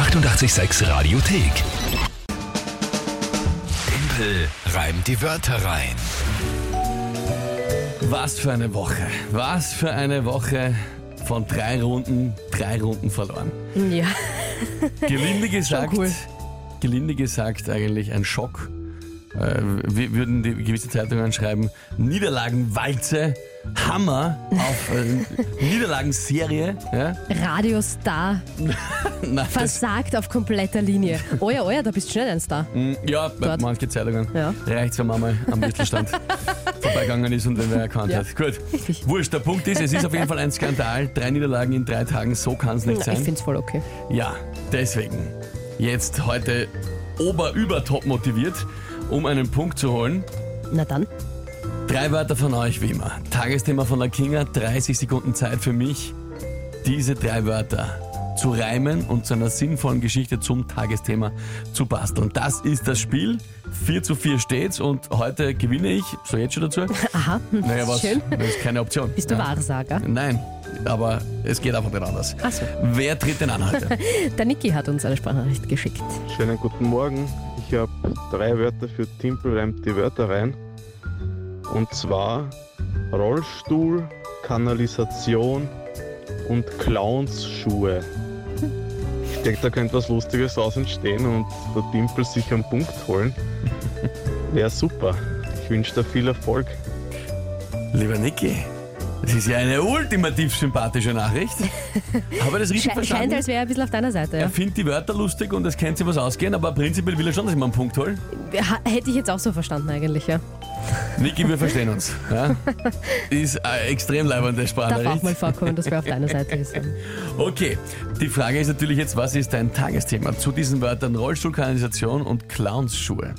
886 Radiothek. Tempel reimt die Wörter rein. Was für eine Woche. Was für eine Woche von drei Runden, drei Runden verloren. Ja, Gelinde gesagt, cool. gelinde gesagt eigentlich ein Schock. Äh, wir würden die gewisse Zeitungen schreiben, Niederlagenwalze, Hammer auf äh, Niederlagenserie. Ja? Radiostar Nein, versagt auf kompletter Linie. Oh ja, oh ja, da bist du schnell ein Star. ja, bei Dort. manche Zeitungen Ja. reicht wenn man mal am Mittelstand vorbeigegangen ist und den wer erkannt Ja. hat. Gut, Richtig. wurscht, der Punkt ist, es ist auf jeden Fall ein Skandal. Drei Niederlagen in drei Tagen, so kann es nicht Ich sein. finde es voll okay. Ja, deswegen jetzt heute ober-über top motiviert, um einen Punkt zu holen. Na dann. Drei Wörter von euch wie immer. Tagesthema von der Kinga, 30 Sekunden Zeit für mich, diese drei Wörter zu reimen und zu einer sinnvollen Geschichte zum Tagesthema zu basteln. Das ist das Spiel. 4 zu 4 steht's und heute gewinne ich. So jetzt schon dazu? Aha, Naja, was? schön. Das ist keine Option. Bist du ja. Wahrsager? Nein, aber es geht einfach nicht anders. Ach so. Wer tritt denn an heute? Der Niki hat uns eine Sprachnachricht geschickt. Schönen guten Morgen. Ich habe drei Wörter für Timpel reimt die Wörter rein. Und zwar Rollstuhl, Kanalisation und Clownsschuhe. Ich denke, da könnte was Lustiges aus entstehen und der Timpel sich einen Punkt holen. Wäre super. Ich wünsche dir viel Erfolg. Lieber Niki, das ist ja eine ultimativ sympathische Nachricht. Ich das richtig Sche verstanden? scheint, als wäre er ein bisschen auf deiner Seite. er Ja. findet die Wörter lustig und es kennt sich was ausgehen, aber prinzipiell will er schon, dass ich mal einen Punkt hole. Hätte ich jetzt auch so verstanden eigentlich, ja. Niki, wir verstehen uns. Ja? Ist eine extrem leibende Darf auch mal vorkommen, dass wer auf deiner Seite ist. Okay, die Frage ist natürlich jetzt, was ist dein Tagesthema zu diesen Wörtern Rollstuhlkanalisation und Clownsschuhe?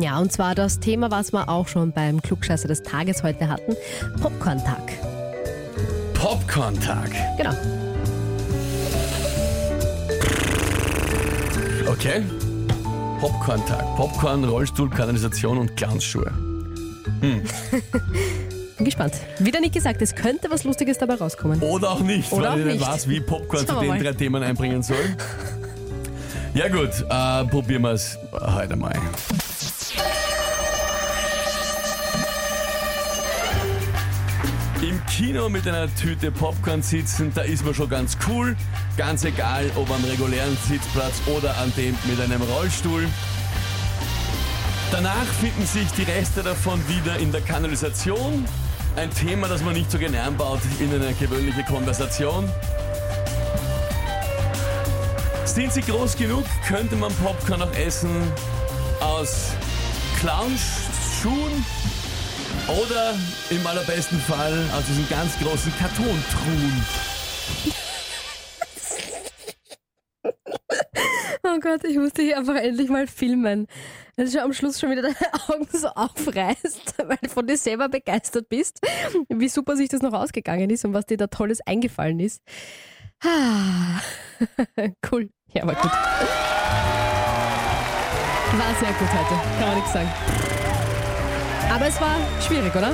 Ja, und zwar das Thema, was wir auch schon beim Klugscheißer des Tages heute hatten: Popcorn-Tag. Popcorn-Tag. Genau. Okay. Popcorn-Tag. Popcorn, Rollstuhl, Kanalisation und Clownsschuhe. Bin gespannt. Wie der Nick gesagt, es könnte was Lustiges dabei rauskommen. Oder auch nicht, Oder weil auch ich nicht nicht. weiß, wie Popcorn zu Schauen wir den drei Themen einbringen soll. Ja gut, äh, probieren wir es heute mal. Im Kino mit einer Tüte Popcorn sitzen, da ist man schon ganz cool. Ganz egal, ob am regulären Sitzplatz oder an dem mit einem Rollstuhl. Danach finden sich die Reste davon wieder in der Kanalisation. Ein Thema, das man nicht so gerne einbaut in eine gewöhnliche Konversation. Sind sie groß genug, könnte man Popcorn auch essen aus Clownsschuhen oder im allerbesten Fall aus diesen ganz großen Kartontruhen. Oh Gott, ich muss dich einfach endlich mal filmen. Dass du am Schluss schon wieder deine Augen so aufreißt, weil du von dir selber begeistert bist, wie super sich das noch ausgegangen ist und was dir da Tolles eingefallen ist. Ah, cool. Ja, war gut. War sehr gut heute, kann man nichts sagen. Aber es war schwierig, oder?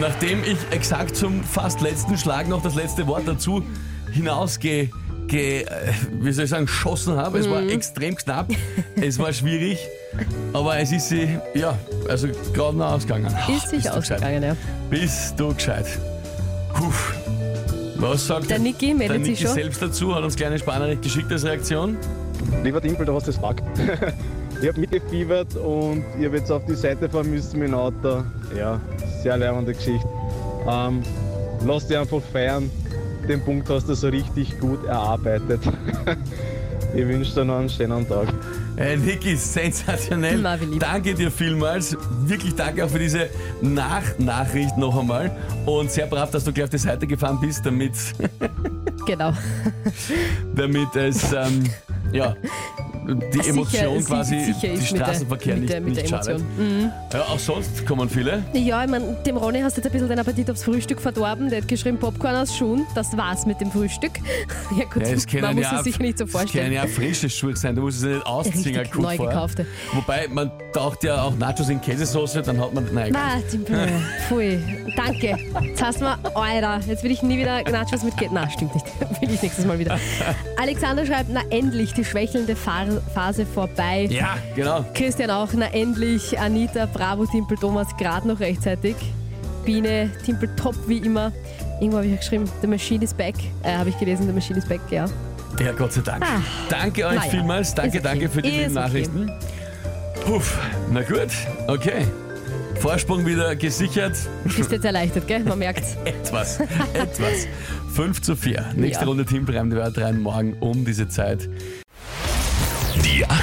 Nachdem ich exakt zum fast letzten Schlag noch das letzte Wort dazu hinausge, ge, äh, wie soll ich sagen, geschossen habe, es war extrem knapp, es war schwierig, aber es ist sie, ja, also gerade noch ausgegangen. Ist sich ausgegangen, ja. Bist du gescheit. Puh. Was sagt Der Niki meldet der sich Niki schon. selbst dazu, hat uns kleine Spannerin geschickt als Reaktion. Lieber Timpel, du hast das Fuck. ich habe mitgefiebert und ich habe jetzt auf die Seite fahren müssen mit dem Auto. Ja, sehr leibende Geschichte. Ähm, lass dich einfach feiern. Den Punkt hast du so richtig gut erarbeitet. ich wünsche dir noch einen schönen Tag. Hey, Niki, sensationell. Danke dir vielmals. Wirklich danke auch für diese Nach-Nachricht noch einmal. Und sehr brav, dass du gleich auf die Seite gefahren bist, damit, Genau. damit es, ähm, ja, die Sicher, Emotion sie- quasi, sicher die ist mit der- Straßenverkehr mit nicht, der- mit nicht schadet. Emotion. Mhm. Ja, auch sonst kommen viele. Ja, ich meine, dem Ronny hast du jetzt ein bisschen den Appetit aufs Frühstück verdorben. Der hat geschrieben, Popcorn aus Schuhen. Das war's mit dem Frühstück. Ja gut, Ja, es man muss ja, es sich nicht so Es vorstellen. können ja frische Schuhe sein, du musst es nicht ausziehen, Richtig neu gekaufte. Wobei, man taucht ja auch Nachos in Käsesoße, dann hat man. Nein, Na, Timpel, pfui. Danke. Jetzt hast du mir, Alter, jetzt will ich nie wieder Nachos mit Käse. Na, stimmt nicht. Will ich nächstes Mal wieder. Alexander schreibt, na endlich, die schwächelnde Fa- Phase vorbei. Ja, genau. Christian auch, na endlich. Anita, Bravo, Timpel, Thomas, gerade noch rechtzeitig. Biene, Timpel, top wie immer. Irgendwo habe ich ja geschrieben, The Machine is back. Äh, habe ich gelesen, The Machine is back, ja. Ja, Gott sei Dank. Ah. danke euch Naja, vielmals. Danke, ist okay. danke für die Ist lieben okay. Nachrichten. Puff, na gut, okay. Vorsprung wieder gesichert. Bist jetzt erleichtert, gell? Man merkt's. Etwas, etwas. 5 zu 4. Nächste Ja. Runde Team Wörter rein morgen um diese Zeit.